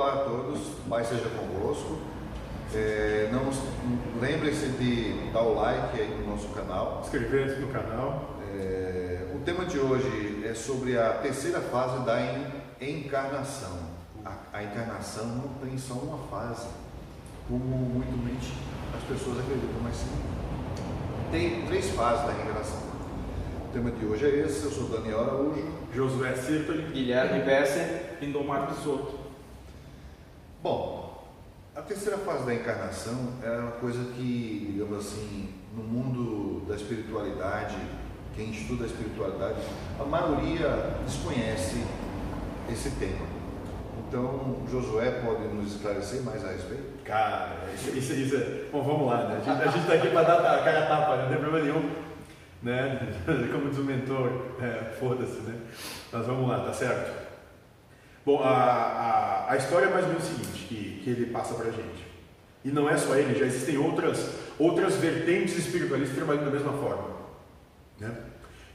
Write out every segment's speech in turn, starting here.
Olá a todos, Pai seja convosco. É, não lembre-se de dar o like aí no nosso canal. Inscrever-se no canal. É, o tema de hoje é sobre a terceira fase da encarnação. A, a encarnação não tem só uma fase, como muitas as pessoas acreditam, mas sim tem três fases da encarnação. O tema de hoje é esse. Eu sou Daniel Araújo, Josué Cirtoli, Guilherme Besser e Indomar Bisotto. Bom, a terceira fase da encarnação é uma coisa que, digamos assim, no mundo da espiritualidade, quem estuda a espiritualidade, a maioria desconhece esse tema. Então, Josué pode nos esclarecer mais a respeito? Cara, isso, isso, isso é. Bom, vamos lá, né? A gente está aqui para dar a cara tapa, não tem problema nenhum. Né? Como diz o mentor, é, foda-se, né? Mas vamos lá, tá certo? Bom, a, a, a história é mais ou menos o seguinte, que, que ele passa para a gente. E não é só ele, já existem outras, outras vertentes espiritualistas trabalhando da mesma forma. Né?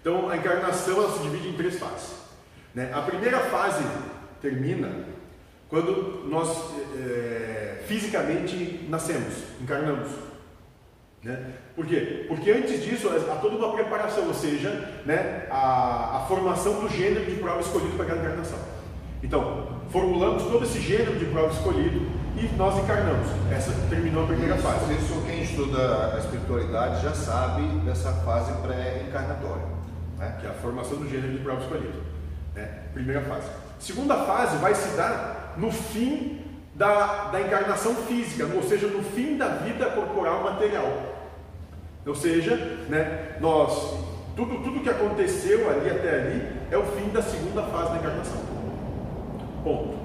Então, a encarnação ela se divide em três fases. Né? A primeira fase termina quando nós é, fisicamente nascemos, encarnamos. Né? Por quê? Porque antes disso há toda uma preparação, ou seja, né, a, a formação do gênero de prova escolhido para aquela encarnação. Então, formulamos todo esse gênero de prova escolhido e nós encarnamos. Essa terminou a primeira isso, fase. Isso quem estuda a espiritualidade já sabe dessa fase pré-encarnatória. Né? Que é a formação do gênero de prova escolhido. Né? Primeira fase. Segunda fase vai se dar no fim da, da encarnação física, ou seja, no fim da vida corporal material. Ou seja, né, nós, tudo, tudo que aconteceu ali até ali é o fim da segunda fase da encarnação. Ponto.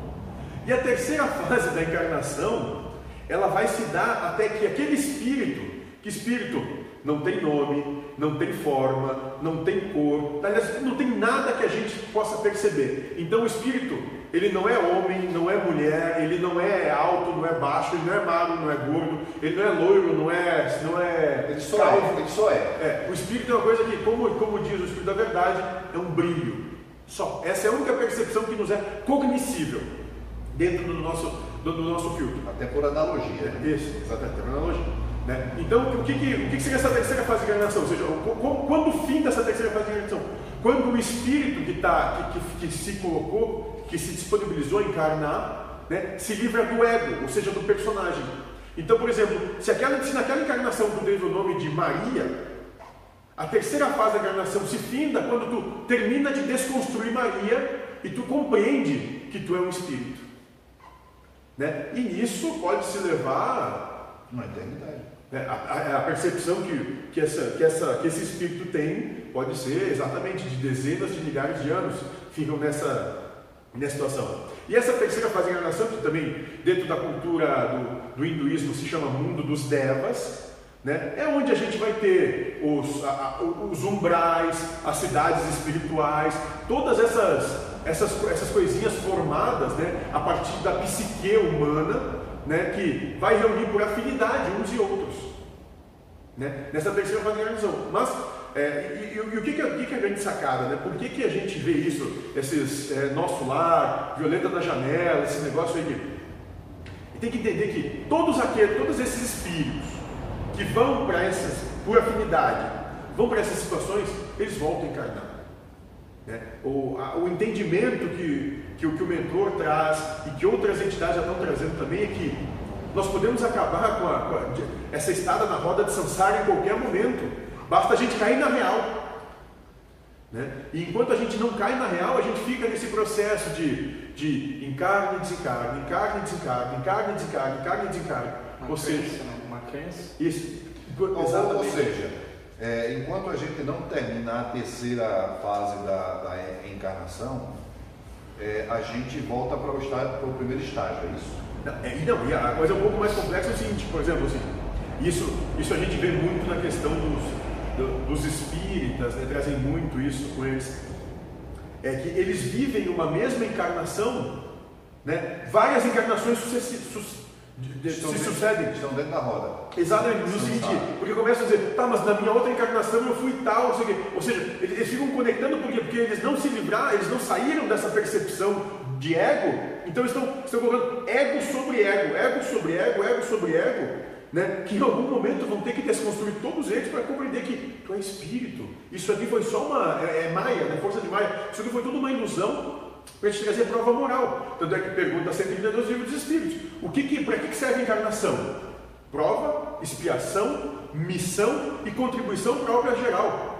E a terceira fase da encarnação, ela vai se dar até que aquele espírito, que espírito não tem nome, não tem forma, não tem cor, não tem nada que a gente possa perceber. Então o espírito, ele não é homem, não é mulher, ele não é alto, não é baixo, ele não é magro, não é gordo, ele não é loiro, não é, não é ele só calvo. é, ele só é. é. O espírito é uma coisa que, como, como diz o espírito da verdade, é um brilho. Só. Essa é a única percepção que nos é cognoscível dentro do nosso, do, do nosso filtro. Até por analogia. É, isso, exatamente, por analogia. Né? Então, o que, que, o que seria essa terceira fase de encarnação? Ou seja, quando o fim dessa terceira fase de encarnação? Quando o espírito que, tá, que, que, que se colocou, que se disponibilizou a encarnar, né, se livra do ego, ou seja, do personagem. Então, por exemplo, se, aquela, se naquela encarnação tu teve o nome de Maria, a terceira fase da encarnação se finda quando tu termina de desconstruir Maria e tu compreende que tu é um espírito. Né? E nisso pode se levar uma eternidade. Né? A, a, a, percepção que, que, essa, que, essa, que esse espírito tem pode ser exatamente de dezenas de milhares de anos ficam nessa, nessa situação. E essa terceira fase da encarnação, que também dentro da cultura do, do hinduísmo se chama mundo dos devas, né? É onde a gente vai ter os, a, os umbrais, as cidades espirituais, todas essas, essas, essas coisinhas formadas né, a partir da psique humana, né, que vai reunir por afinidade uns e outros. Né, nessa terceira fase Mas, é, e, e, e, o, que, que, é, que, que é a grande sacada? Né? Por que, que a gente vê isso, esses é, nosso lar, violeta na janela, esse negócio aí? E tem que entender que todos aqueles, todos esses espíritos, que vão para essas, por afinidade, vão para essas situações, eles voltam a encarnar. Né? O, a, o entendimento que, que, que o mentor traz e que outras entidades já estão trazendo também é que nós podemos acabar com, a, com a, essa estada na roda de Sansara em qualquer momento, basta a gente cair na real. Né? E enquanto a gente não cai na real, a gente fica nesse processo de, de encarne e desencarne, encarne e desencarne, encarne e desencarne, encarne e desencarne. Ou seja, Isso. Exatamente. Ou, seja, é, enquanto a gente não terminar a terceira fase da, da encarnação, é, a gente volta para o, estágio, para o primeiro estágio, é isso? Não, é, não, e a coisa um pouco mais complexa é o seguinte, por exemplo, assim, isso, isso a gente vê muito na questão dos, do, dos espíritas, né, trazem muito isso com eles, é que eles vivem uma mesma encarnação, né, várias encarnações sucessivas de, se dentro, sucedem. Estão dentro da roda. Exatamente, no sentido. Porque começam a dizer, tá, mas na minha outra encarnação eu fui tal, não sei o quê. Ou seja, eles, eles ficam conectando por quê? Porque eles não se livraram, eles não saíram dessa percepção de ego, então estão, estão colocando ego sobre ego, ego sobre ego, ego sobre ego, né? que em algum momento vão ter que desconstruir todos eles para compreender que tu é espírito. Isso aqui foi só uma. É, é Maia, né? força de Maia. Isso aqui foi tudo uma ilusão para te trazer prova moral. Tanto é que pergunta 132 livros dos Espíritos: o que, que, para que serve a encarnação? Prova, expiação, missão e contribuição para a obra geral.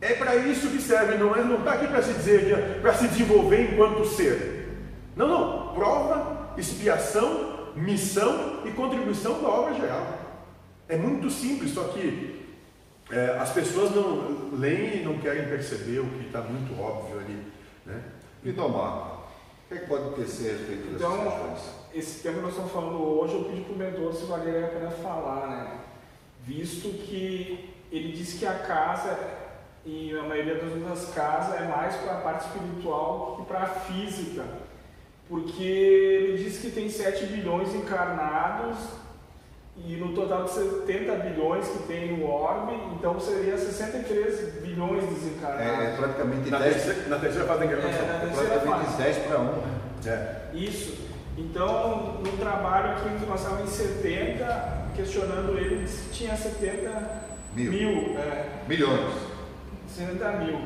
É para isso que serve, não é? Não está aqui para se dizer, para se desenvolver enquanto ser. Não, não. Prova, expiação, missão e contribuição da obra geral. É muito simples, só que é, as pessoas não leem e não querem perceber o que está muito óbvio ali. Né? E Tomar, o que, é que pode ter respeito dessas então, questões? Esse tema que nós estamos falando hoje, eu pedi para o mentor se valeria a pena falar, né? Visto que ele disse que a casa e a maioria das outras casas é mais para a parte espiritual que para a física, porque ele diz que tem 7 bilhões encarnados e no total de 70 bilhões que tem no orbe, então seria 63 bilhões desencarnados. É, é praticamente na 10 terceira, na terceira fase da encarnação. É, é praticamente fase. 10 para 1. Né? É. Isso. Então, no trabalho aqui nós estávamos em 70, questionando ele se tinha 70 mil. mil é. Milhões. 60 mil.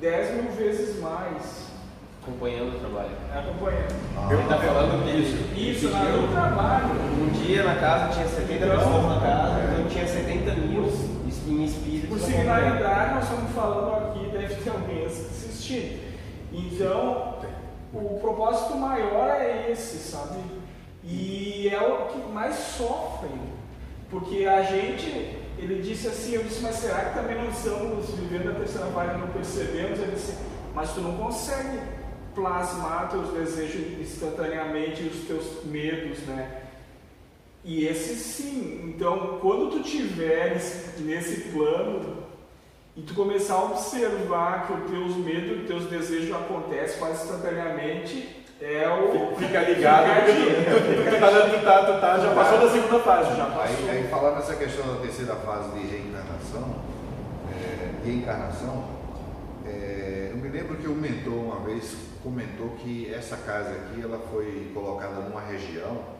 10 mil vezes mais. Acompanhando o trabalho. Acompanhando. Ah, ele está falando disso. Isso, lá no trabalho. Um dia na casa tinha 70 então, pessoas na casa, então tinha 70 mil em espírito. Por similaridade, nós estamos falando aqui, deve ter alguém assistindo. Então, o propósito maior é esse, sabe? E é o que mais sofrem. Porque a gente ele disse assim, eu disse, mas será que também não estamos vivendo a terceira fase e não percebemos? Ele disse, mas tu não consegue plasmar teus desejos instantaneamente e os teus medos, né? E esse sim. Então, quando tu tiveres nesse plano e tu começar a observar que os teus medos, os teus desejos acontecem quase instantaneamente, é o. Fica ligado, fica tu, tá, tu, tá, tu tá, já passou da segunda fase, já passou. Aí, aí falando nessa questão da terceira fase de reencarnação, é, de encarnação, é, eu me lembro que o mentor uma vez comentou que essa casa aqui ela foi colocada numa região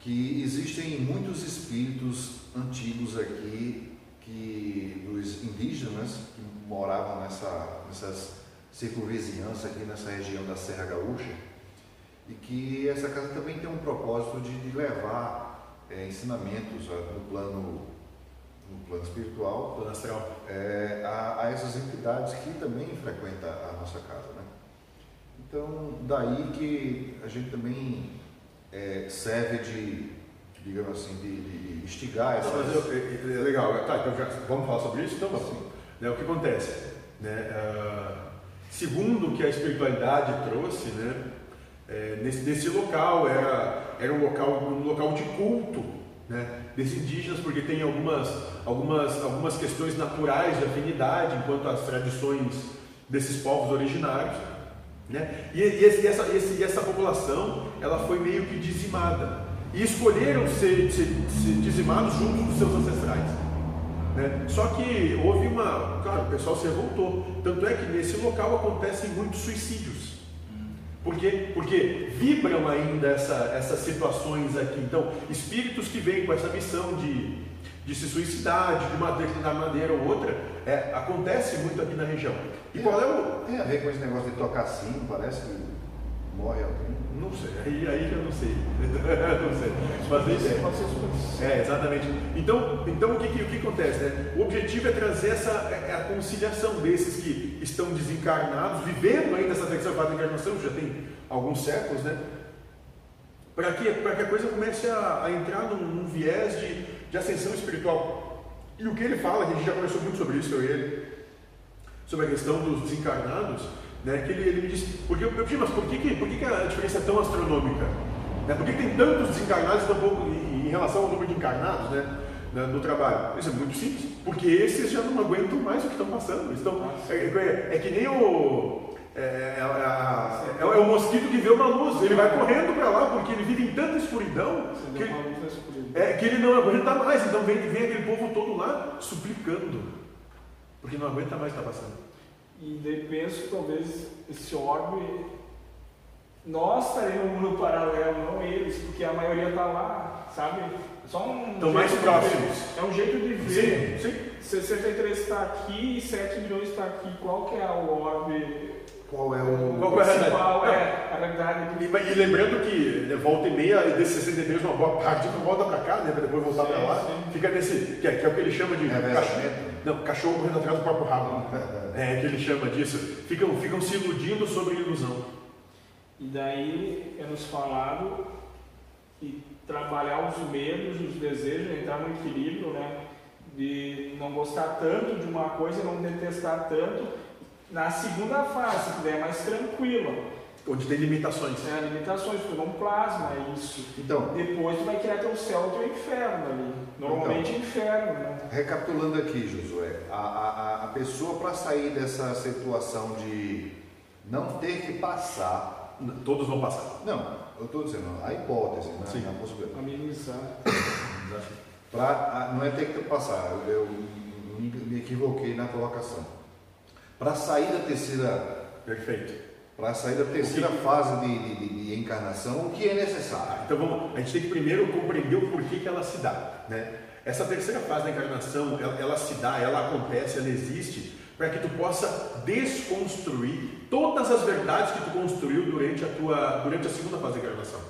que existem muitos espíritos antigos aqui que dos indígenas que moravam nessa, nessas circunvizinhança aqui nessa região da Serra Gaúcha e que essa casa também tem um propósito de, de levar é, ensinamentos no plano no plano espiritual, plano astral, é, a, a, essas entidades que também frequentam a nossa casa, né? Então daí que a gente também é, serve de, digamos assim, de, de instigar é, é, legal, tá, então já, vamos falar sobre isso? Então, assim, né, o que acontece? Né, uh, Segundo o que a espiritualidade trouxe, né, é, nesse, nesse local era, era um local, um local de culto né, desses indígenas, porque tem algumas, algumas, algumas questões naturais de afinidade enquanto as tradições desses povos originários. Né? E, e, esse, essa, esse, essa população ela foi meio que dizimada. E escolheram ser, ser, ser dizimados junto dos seus ancestrais. Né? Só que houve uma. Claro, o pessoal se revoltou. Tanto é que nesse local acontecem muitos suicídios. Por quê? Porque vibram ainda essa, essas situações aqui. Então, espíritos que vêm com essa missão de, de se suicidar, de uma determinada maneira ou outra, é, acontece muito aqui na região. E qual é o. Tem a ver com esse negócio de tocar sino, parece que morre alguém. Não sei, aí, aí eu não sei. não sei. Mas é, é, exatamente. Então, então o, que, o que acontece? Né? O objetivo é trazer essa é, é a conciliação desses que estão desencarnados, vivendo ainda essa terceira encarnação, já tem alguns séculos, né? Para que, que a coisa comece a, a entrar num, num, viés de, de ascensão espiritual. E o que ele fala, a gente já conversou muito sobre isso, eu e ele, sobre a questão dos desencarnados, né, que ele, ele me disse, porque eu disse, mas por que, que, por que, que a diferença é tão astronômica? Né, por que, que tem tantos desencarnados tão pouco em, em, relação ao número de encarnados né, no trabalho? Isso é muito simples, porque esses já não aguentam mais o que estão passando. Estão, é, é, é que nem o. É, é, é, é, o mosquito que vê uma luz, ele vai correndo para lá porque ele vive em tanta escuridão que ele, é, que ele não aguenta mais. Então vem, vem aquele povo todo lá suplicando, porque não aguenta mais estar tá passando. E daí penso talvez esse orbe nós estaremos no mundo paralelo, não eles, porque a maioria está lá, sabe? Só um Estão mais próximos. É um jeito de ver. Sim, sim. 63 está aqui e 7 milhões está aqui. Qual que é o orbe Qual é o. Qual que é a? Não. É, a E, e lembrando que né, volta e meia desses 63, uma boa parte não volta para cá, né? Para depois voltar Sim, para lá. sim. Fica nesse. Que é, que é o que ele chama de. Revezamento. Não, cachorro correndo atrás do próprio rabo. É que ele chama disso. Ficam, ficam se iludindo sobre ilusão. E daí é nos falado e trabalhar os medos, os desejos, entrar no equilíbrio, né? De não gostar tanto de uma coisa e não detestar tanto. Na segunda fase, que daí é mais tranquila. Onde tem limitações. Né? Limitações, tu não plasma isso. Então, Depois tu vai criar teu céu e teu inferno ali. Normalmente inferno, né? recapitulando aqui, Josué, a, a, a pessoa para sair dessa situação de não ter que passar. Todos vão passar. Não, eu estou dizendo, a hipótese, né? Sim. a possibilidade. Amenizar. Pra, a- não é ter que passar, eu, eu me, me equivoquei na colocação. Para sair da terceira, Perfeito. para sair da terceira fase de, de, de- de encarnação, o que é necessário? Então vamos, a gente tem que primeiro compreender o porquê que ela se dá. Né? Essa terceira fase da encarnação, ela, ela se dá, ela acontece, ela existe para que tu possa desconstruir todas as verdades que tu construiu durante a tua durante a segunda fase da encarnação.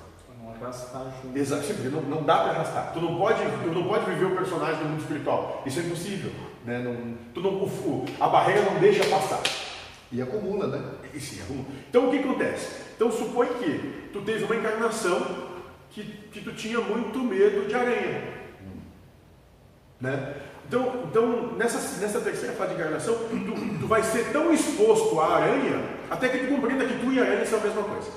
Não arrastar junto. Exato, não, não dá para arrastar. Tu não pode, tu não pode viver o personagem do mundo espiritual. Isso é impossível, né? Não, tu não, o- a barreira não deixa passar. E acumula, né? E sim, arruma. Então o que acontece? Então supõe que tu teve uma encarnação que, que tu tinha muito medo de aranha. Né? Então, então nessa, nessa terceira fase de encarnação, tu, tu vai ser tão exposto à aranha até que tu compreenda que tu e a aranha são a mesma coisa.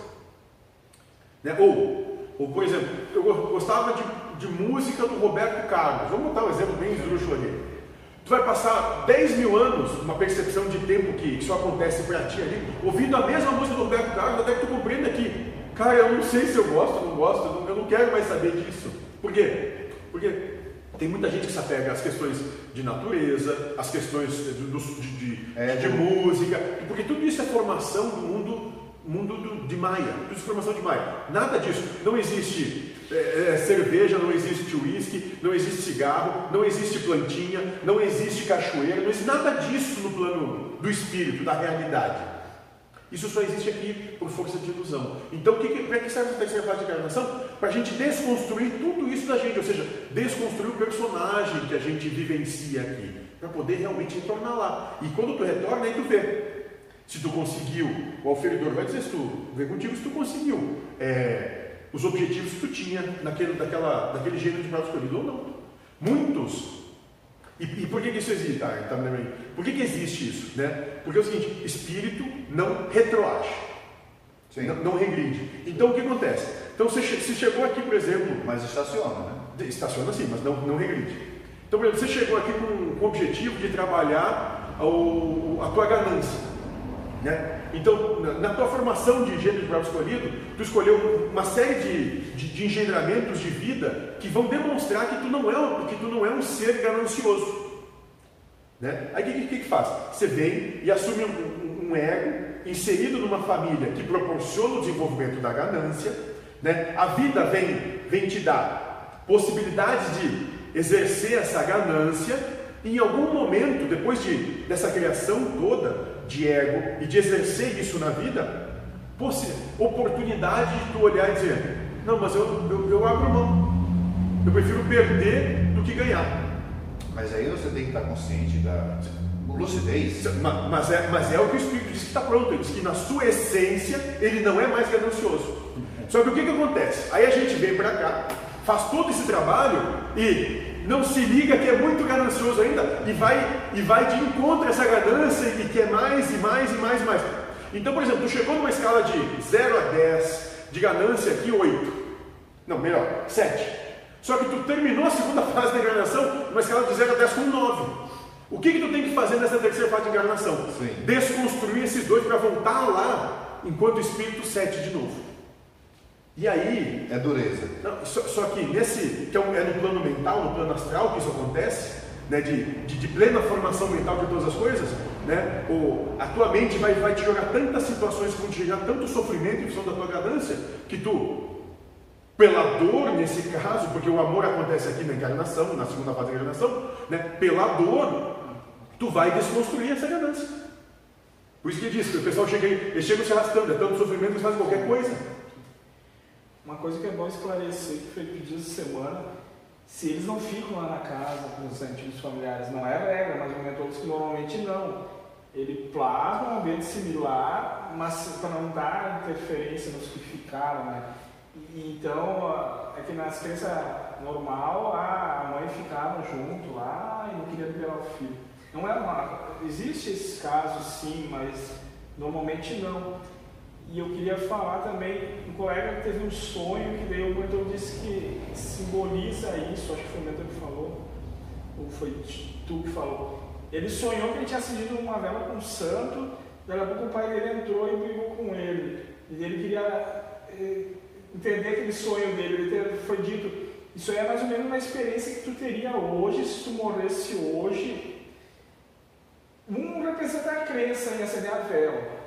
Né? Ou, ou, por exemplo, eu go- gostava de, de música do Roberto Carlos. Vamos botar um exemplo bem esdrúxulo ali. Tu vai passar 10 mil anos, uma percepção de tempo que isso acontece para ti ali, ouvindo a mesma música do Roberto Carlos, até que tu compreenda que, cara, eu não sei se eu gosto ou não gosto, eu não, eu não quero mais saber disso. Por quê? Porque tem muita gente que se apega às questões de natureza, às questões de, de- de- É, de música, porque tudo isso é formação do mundo, mundo do- de Maia, tudo isso é formação de Maia. Nada disso. Não existe é, é, cerveja, não existe uísque, não existe cigarro, não existe plantinha, não existe cachoeira, não existe nada disso no plano do espírito, da realidade. Isso só existe aqui por força de ilusão. Então, para que, que serve a terceira fase de encarnação? Para a gente desconstruir tudo isso da gente, ou seja, desconstruir o personagem que a gente vivencia aqui, para poder realmente retornar lá. E quando tu retorna, aí tu vê. Se tu conseguiu, o oferidor vai dizer se tu vê contigo se tu conseguiu é, os objetivos que tu tinha naquele, daquela, daquele gênero de prova escolhido ou não. Muitos e, e por que, que isso existe? Ah, então, também. Por que, que existe isso? Né? Porque é o seguinte: espírito não retroage, Sim. não, não regride. Então o que acontece? Então você se chegou aqui, por exemplo, Mas estaciona, né? estaciona sim, mas não, não regride. Então, por exemplo, você chegou aqui com, com o objetivo de trabalhar o- a tua ganância. Né? Então, na, na tua formação de gênero de prova escolhido, tu escolheu uma série de, de, de engendramentos de vida que vão demonstrar que tu não é, que tu não é um ser ganancioso. Né? Aí o que, que, que faz? Você vem e assume um, um- um ego inserido numa família que proporciona o desenvolvimento da ganância. Né? A vida vem, vem te dar possibilidades de exercer essa ganância. E em algum momento, depois de, dessa criação toda de ego e de exercer isso na vida, oportunidade de tu olhar e dizer: Não, mas eu, eu, eu abro mão. Eu prefiro perder do que ganhar. Mas aí você tem que estar consciente da lucidez. Ma- Mas é, mas é o que o Espírito diz que está pronto. Ele diz que na sua essência ele não é mais ganancioso. Só que o que, que acontece? Aí a gente vem para cá, faz todo esse trabalho e não se liga que é muito ganancioso ainda e vai, e vai de encontro a essa ganância e quer mais e mais e mais e mais. Então, por exemplo, tu chegou numa escala de 0 a 10, de ganância aqui 8. Não, melhor, 7. Só que tu terminou a segunda fase da encarnação numa escala de 0 a 10 com 9. O que, que tu tem que fazer nessa terceira fase de encarnação? Sim. Desconstruir esses dois para voltar lá enquanto espírito 7 de novo. E aí, É dureza. não, só, só que nesse, que é um- é no plano mental, no plano astral que isso acontece, né, de, de, de, plena formação mental de todas as coisas, né, ou a tua mente vai, vai te jogar tantas situações que vão te gerar tanto sofrimento em função da tua ganância, que tu, pela dor nesse caso, porque o amor acontece aqui na encarnação, na segunda fase da encarnação, né, pela dor, tu vai desconstruir essa ganância. Por isso que diz que o pessoal chega aí, eles chegam se arrastando, é tanto sofrimento que eles fazem qualquer coisa. Uma coisa que é bom esclarecer, que foi pedido essa semana, se eles não ficam lá na casa com os antigos familiares, não é regra, mas o mentores que normalmente não. Ele plasma um ambiente similar, mas para não dar interferência nos que ficaram, né? Então, é que nas crenças normal, a mãe ficava junto lá e não queria liberar o filho. Não é uma. Existe esses casos sim, mas normalmente não. E eu queria falar também, um colega teve um sonho que daí o mentor disse que simboliza isso, acho que foi o mentor que falou, ou foi tu que falou. Ele sonhou que ele tinha acendido uma vela com um santo, daí a pouco o pai dele entrou e brigou com ele. E ele queria eh, entender aquele sonho dele, ele foi dito, isso aí é mais ou menos uma experiência que tu teria hoje, se tu morresse hoje. Um representa a crença em acender a vela.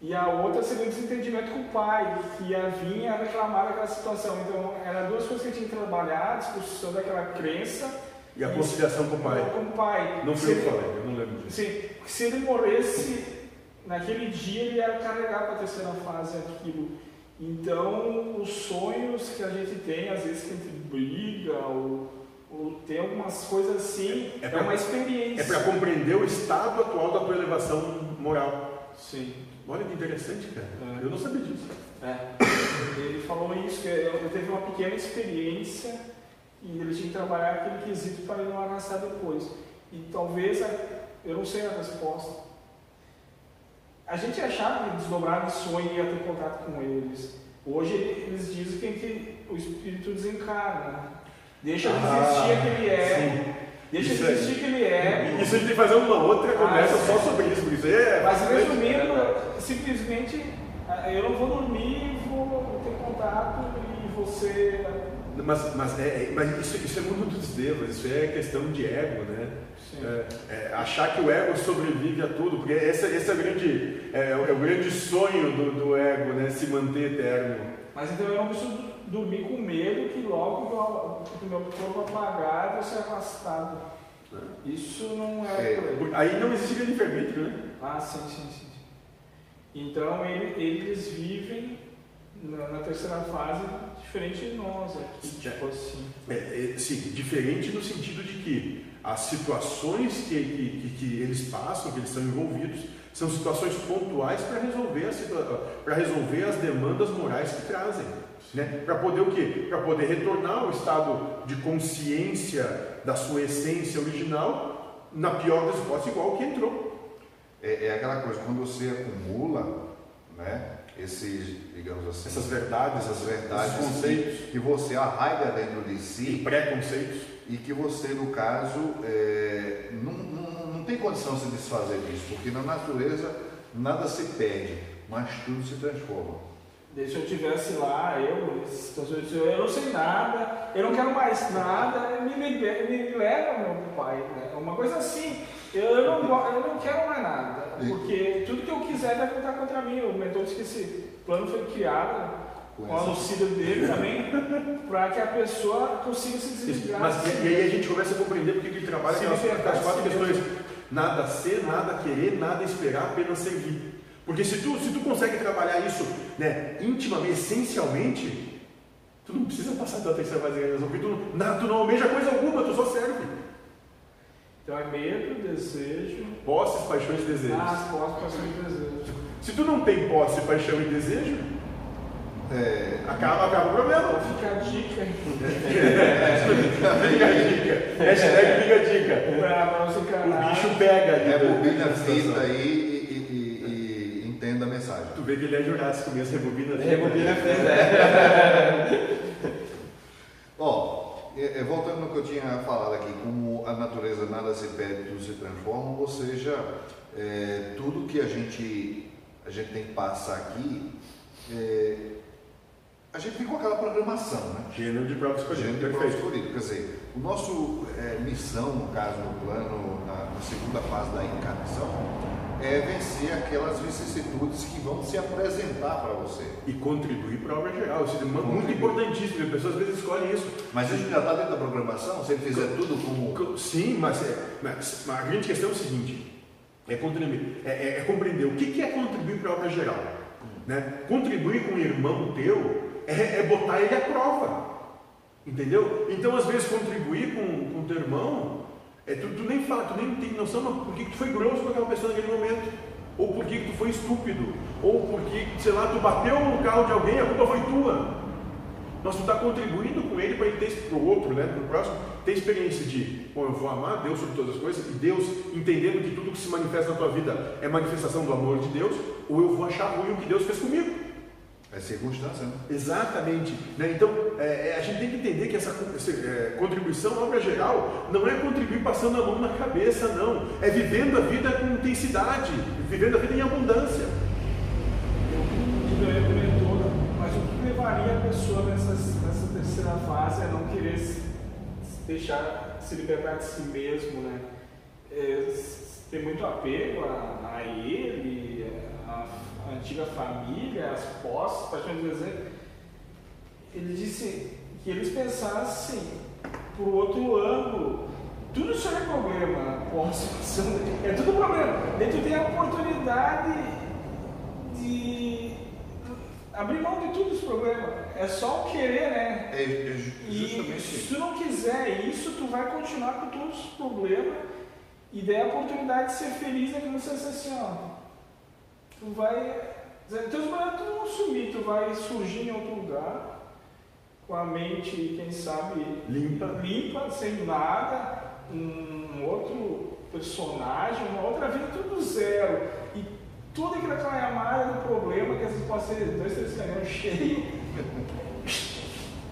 E a outra seria o desentendimento com o pai, que ia vir a reclamar daquela situação. Então, eram duas coisas que tinha que trabalhar, a discussão daquela crença. E a conciliação com o pai. Com o pai. Não foi o que eu não lembro disso. Sim, se ele morresse naquele dia, ele ia carregar para a terceira fase aquilo. Então, os sonhos que a gente tem, às vezes que a gente briga, ou, ou tem algumas coisas assim, é, pra, é uma experiência. É para compreender o estado atual da tua elevação moral. Sim. Olha que interessante, cara. É. Eu não sabia disso. É. Ele falou isso, que eu teve uma pequena experiência e ele tinha que trabalhar aquele quesito para ele não arrastar depois. E talvez, eu não sei a resposta. A gente achava que desdobrar em sonho ia ter contato com eles. Hoje eles dizem que o espírito desencarna. Deixa de ah, existir aquele é. Sim. Deixa isso de existir que ele é. Isso a gente tem que fazer uma outra conversa ah, só sobre isso, porque isso é. Mas resumindo, simplesmente eu não vou dormir, vou ter contato e você. Mas, mas, é, é, mas isso, isso é muito dos devas, isso é questão de ego, né? É, é, achar que o ego sobrevive a tudo, porque esse, esse é, o grande, é, é o grande sonho do, do ego, né? Se manter eterno. Mas então eu não preciso dormir com medo que logo o meu corpo apagar eu ser afastado. É. Isso não é. é aí não existe livre-arbítrio, né? Ah, sim, sim, sim. Então ele, eles vivem na, na, terceira fase diferente de nós aqui, tipo assim. É, é, sim, diferente no sentido de que as situações que, que, que, eles passam, que eles são envolvidos, são situações pontuais para resolver, para resolver as demandas morais que trazem. Né? Para poder o quê? Para poder retornar ao estado de consciência da sua essência original, na pior das hipóteses, igual que entrou. É, é aquela coisa, quando você acumula né, esses, digamos assim, essas verdades, essas verdades, esses conceitos que você arraiga dentro de si, e pré-conceitos e que você, no caso, é, não, não, não tem condição de se desfazer disso, porque na natureza nada se perde, mas tudo se transforma. Se eu tivesse lá, eu, eu não sei nada, eu não quero mais nada, me, me, me leva meu pai. Né? Uma coisa assim, eu não, eu não quero mais nada, porque tudo que eu quiser vai contar contra mim. O mentor disse que esse plano foi criado com a auxílio dele também, para que a pessoa consiga se desligar. Mas e, aí a gente começa a compreender porque ele trabalha com as quatro questões. Nada ser, nada querer, nada esperar, apenas servir. Porque se tu, se tu consegue trabalhar isso né, intimamente, essencialmente, tu não precisa passar pela terceira fase da realização, porque tu, não, tu não almeja coisa alguma, tu só serve. Então é medo, desejo. Posses, paixões e desejos. Ah, posses, paixões e desejos. Se tu não tem posse, paixão e desejo, é, acaba, acaba o problema. Fica a dica. fica a dica. Hashtag fica a dica. Pra não O bicho pega ali. É bobina fita aí e, e, e, entenda a mensagem. Tu vê que ele é jurássico mesmo, rebobina fita. Rebobina fita, é. Ó, é, voltando no que eu tinha falado aqui, como a natureza nada se perde, tudo se transforma, ou seja, é, tudo que a gente, a gente tem que passar aqui é, a gente tem com aquela programação, né? Gênero de prova escolhida. Gênero de prova escolhida. Quer dizer, o nosso é, missão, no caso, no plano, na, na segunda fase da encarnação, é vencer aquelas vicissitudes que vão se apresentar para você. E contribuir para a obra geral. Isso é muito importantíssimo. As pessoas às vezes escolhem isso. Mas isso já está dentro da programação? Se ele fizer tudo como. Sim, mas, é, mas a grande questão é o seguinte: é, contribuir, é, é, é compreender o que, que é contribuir para a obra geral. Né? Contribuir com o irmão teu é, é botar ele à prova. Entendeu? Então, às vezes, contribuir com o teu irmão é, tu, tu, nem fala, tu nem tem noção mas por que tu foi grosso com aquela pessoa naquele momento. Ou por que tu foi estúpido. Ou porque, sei lá, tu bateu no carro de alguém, a culpa foi tua. Mas tu está contribuindo com ele para ele ter para o outro, né, para o próximo, ter experiência de, bom, eu vou amar Deus sobre todas as coisas, e Deus entendendo que tudo que se manifesta na tua vida é manifestação do amor de Deus, ou eu vou achar ruim o que Deus fez comigo. É circunstância, né? Exatamente. Né? Então, é, é, a gente tem que entender que essa, essa é, contribuição na obra geral não é contribuir passando a mão na cabeça, não. É vivendo a vida com intensidade, vivendo a vida em abundância. Eu comentou, mas o que levaria a pessoa nessa, nessa terceira fase é não querer se deixar se libertar de si mesmo, né? É, ter muito apego a, a ele, a a antiga família, as posses, para dizer, ele disse que eles pensassem por outro ângulo. Tudo isso é problema, posse, é tudo problema. Daí tu tem a oportunidade de abrir mão de tudo esse problema. É só o querer, né? É, é e se tu não quiser isso, tu vai continuar com todos os problemas. E daí a oportunidade de ser feliz é que você assim, ó, tu vai. Teus projetos vão sumir, tu vai surgir em outro lugar, com a mente, quem sabe, limpa, limpa sem nada, um outro personagem, uma outra vida, tudo zero. E tudo aquilo que vai amar do problema, que às vezes pode ser dois, três caminhões cheios.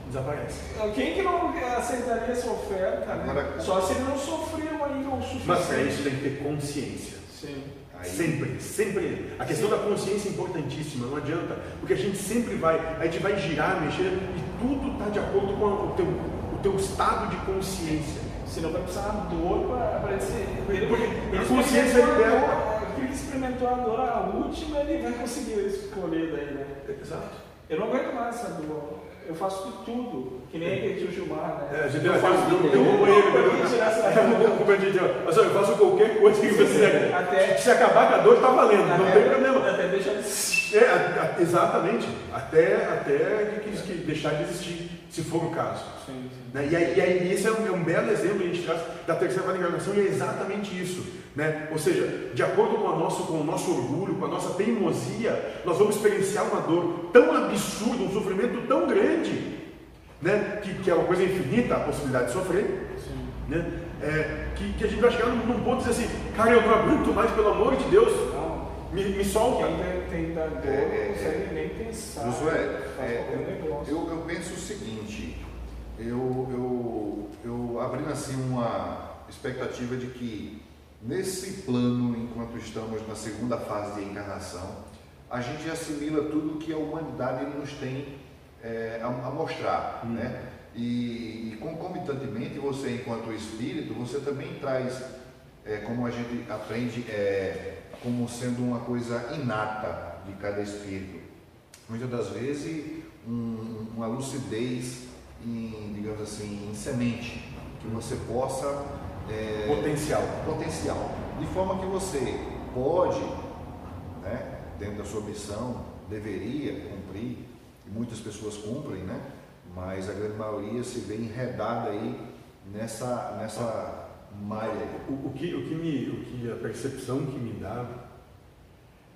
Desaparece. Quem que não aceitaria essa oferta? Né? Só se ele não sofreu ainda o suficiente. Mas para isso tem que ter consciência. Sim. Aí... Sempre, sempre. A questão da consciência é importantíssima, não adianta, porque a gente sempre vai, a gente vai girar, mexer e tudo está de acordo com o teu, o teu estado de consciência. Senão vai precisar de dor para ele ser. Ele, ele a consciência é que experimentou a dor, a última, ele vai conseguir escolher daí, né? Exato. Eu não aguento mais essa dor eu faço tudo, que nem aquele Gilmar, né? É, a gente eu faço de tudo. Eu vou ele, mas eu faço qualquer coisa que você quiser. Até... Se acabar com a dor, está valendo, até, não tem problema. Até deixar de existir. É, a, a, exatamente. Até, até que, que, deixar de existir, se for o caso. Sim, sim. Né? E, aí, e aí, esse é um, é um belo exemplo que a gente traz da terceira encarnação e é exatamente isso. Né? Ou seja, de acordo com, nosso, com o nosso orgulho, com a nossa teimosia, nós vamos experienciar uma dor tão absurda, um sofrimento tão grande, né? que, que é uma coisa infinita a possibilidade de sofrer, né? É, que, que, a gente vai chegar num, num ponto de dizer assim, cara, eu não aguento mais, pelo amor de Deus. Me, me solta. Quem tem da dor é, não consegue é, nem pensar. Josué, é, eu, eu penso o seguinte, eu, eu, eu abrindo assim uma expectativa de que Nesse plano, enquanto estamos na segunda fase de encarnação, a gente assimila tudo que a humanidade nos tem é, a, a, mostrar, hum. né? E, e, concomitantemente, você, enquanto espírito, você também traz, é, como a gente aprende, é, como sendo uma coisa inata de cada espírito. Muitas das vezes, um, uma lucidez, em, digamos assim, em semente, que você possa é, potencial. Potencial. De forma que você pode, né, dentro da sua missão, deveria cumprir, e muitas pessoas cumprem, né? Mas a grande maioria se vê enredada aí nessa, nessa malha. O, o, que, o, que me, o que a percepção que me dá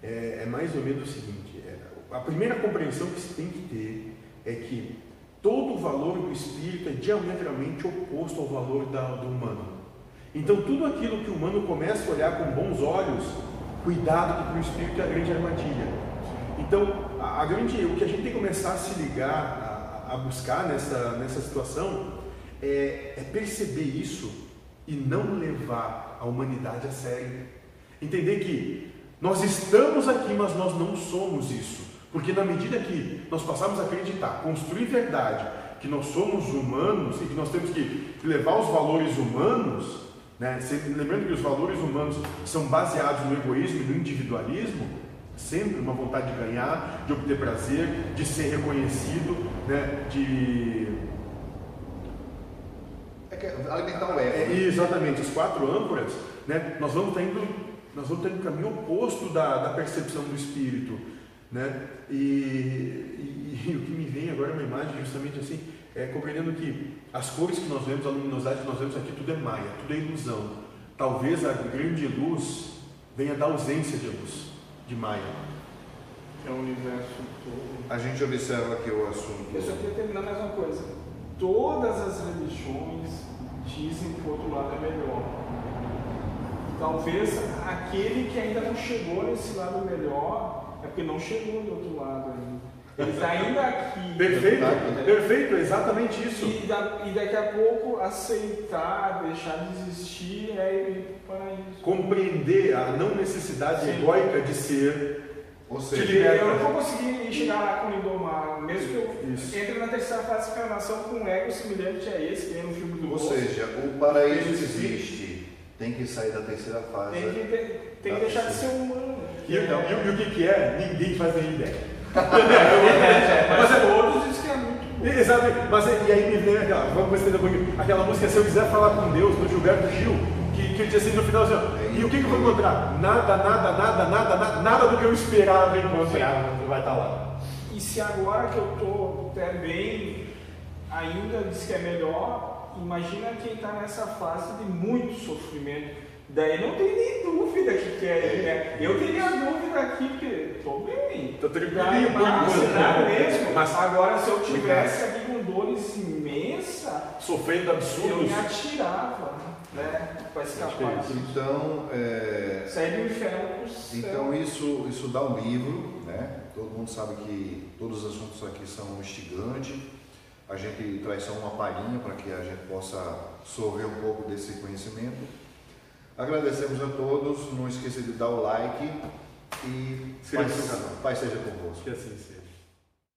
é, é mais ou menos o seguinte: é, a primeira compreensão que se tem que ter é que todo o valor do espírito é diametralmente oposto ao valor da, do humano. Então, tudo aquilo que o humano começa a olhar com bons olhos, cuidado que para o espírito é a grande armadilha. Então, a, a, grande, o que a gente tem que começar a se ligar, a, a buscar nessa, nessa situação, é, é perceber isso e não levar a humanidade a sério. Entender que nós estamos aqui, mas nós não somos isso. Porque na medida que nós passamos a acreditar, construir verdade, que nós somos humanos e que nós temos que levar os valores humanos, né? Lembrando que os valores humanos são baseados no egoísmo e no individualismo, sempre uma vontade de ganhar, de obter prazer, de ser reconhecido, né? de É alimentar o ego. é, né? exatamente, os quatro âncoras, né? nós vamos estar indo, nós vamos ter um caminho oposto da, da percepção do espírito. Né? E, e- e o que me vem agora é uma imagem justamente assim, é compreendendo que as cores que nós vemos, a luminosidade que nós vemos aqui, tudo é maia, tudo é ilusão. Talvez a grande luz venha da ausência de luz, de maia. É o universo todo. A gente observa que o assunto. Eu só queria terminar mais uma coisa. Todas as religiões dizem que o outro lado é melhor. Talvez aquele que ainda não chegou nesse lado melhor é porque não chegou do outro lado ainda. Ele está ainda aqui. Perfeito, Tá né? perfeito, é exatamente isso. E, da- e daqui a pouco aceitar, deixar de existir é ir para isso. Compreender a não necessidade Sim. egóica de ser, Ou Te seja, liberta. Eu não vou conseguir chegar lá com o Lindomar, mesmo que eu Isso. entre na terceira fase de encarnação com um ego semelhante a esse, que é no filme do ou Bolso. seja, o paraíso existe. Tem que sair da terceira fase. Tem que, ter- tem que deixar de ser humano. E, e- e o que, que é? Ninguém faz nem ideia. Mas todos dizem que é muito bom. Exato, mas e aí me vem aquela, vamos um aquela música Se Eu Quiser Falar com Deus, do Gilberto Gil, que, ele diz assim no final assim, ó, e o que, que eu vou encontrar? Nada, nada, nada, nada, nada, nada do que eu esperava encontrar vai estar lá. E se agora que eu tô até bem, ainda diz que é melhor, imagina quem está nessa fase de muito sofrimento. Daí não tem nem dúvida que quer ir, né? Eu teria dúvida aqui, porque tô bem. Tô tranquilinho, por mas, enquanto. dá mesmo. Mas- Agora, se eu tivesse aqui com dores imensas, Sofrendo eu absurdos. me atirava, né? Para escapar. Então, é, inferno pro céu. então isso, isso dá um livro, né? Todo mundo sabe que todos os assuntos aqui são instigantes. A gente traz só uma palhinha para que a gente possa sorver um pouco desse conhecimento. Agradecemos a todos, não esqueça de dar o like e paz, paz seja convosco. Que assim seja.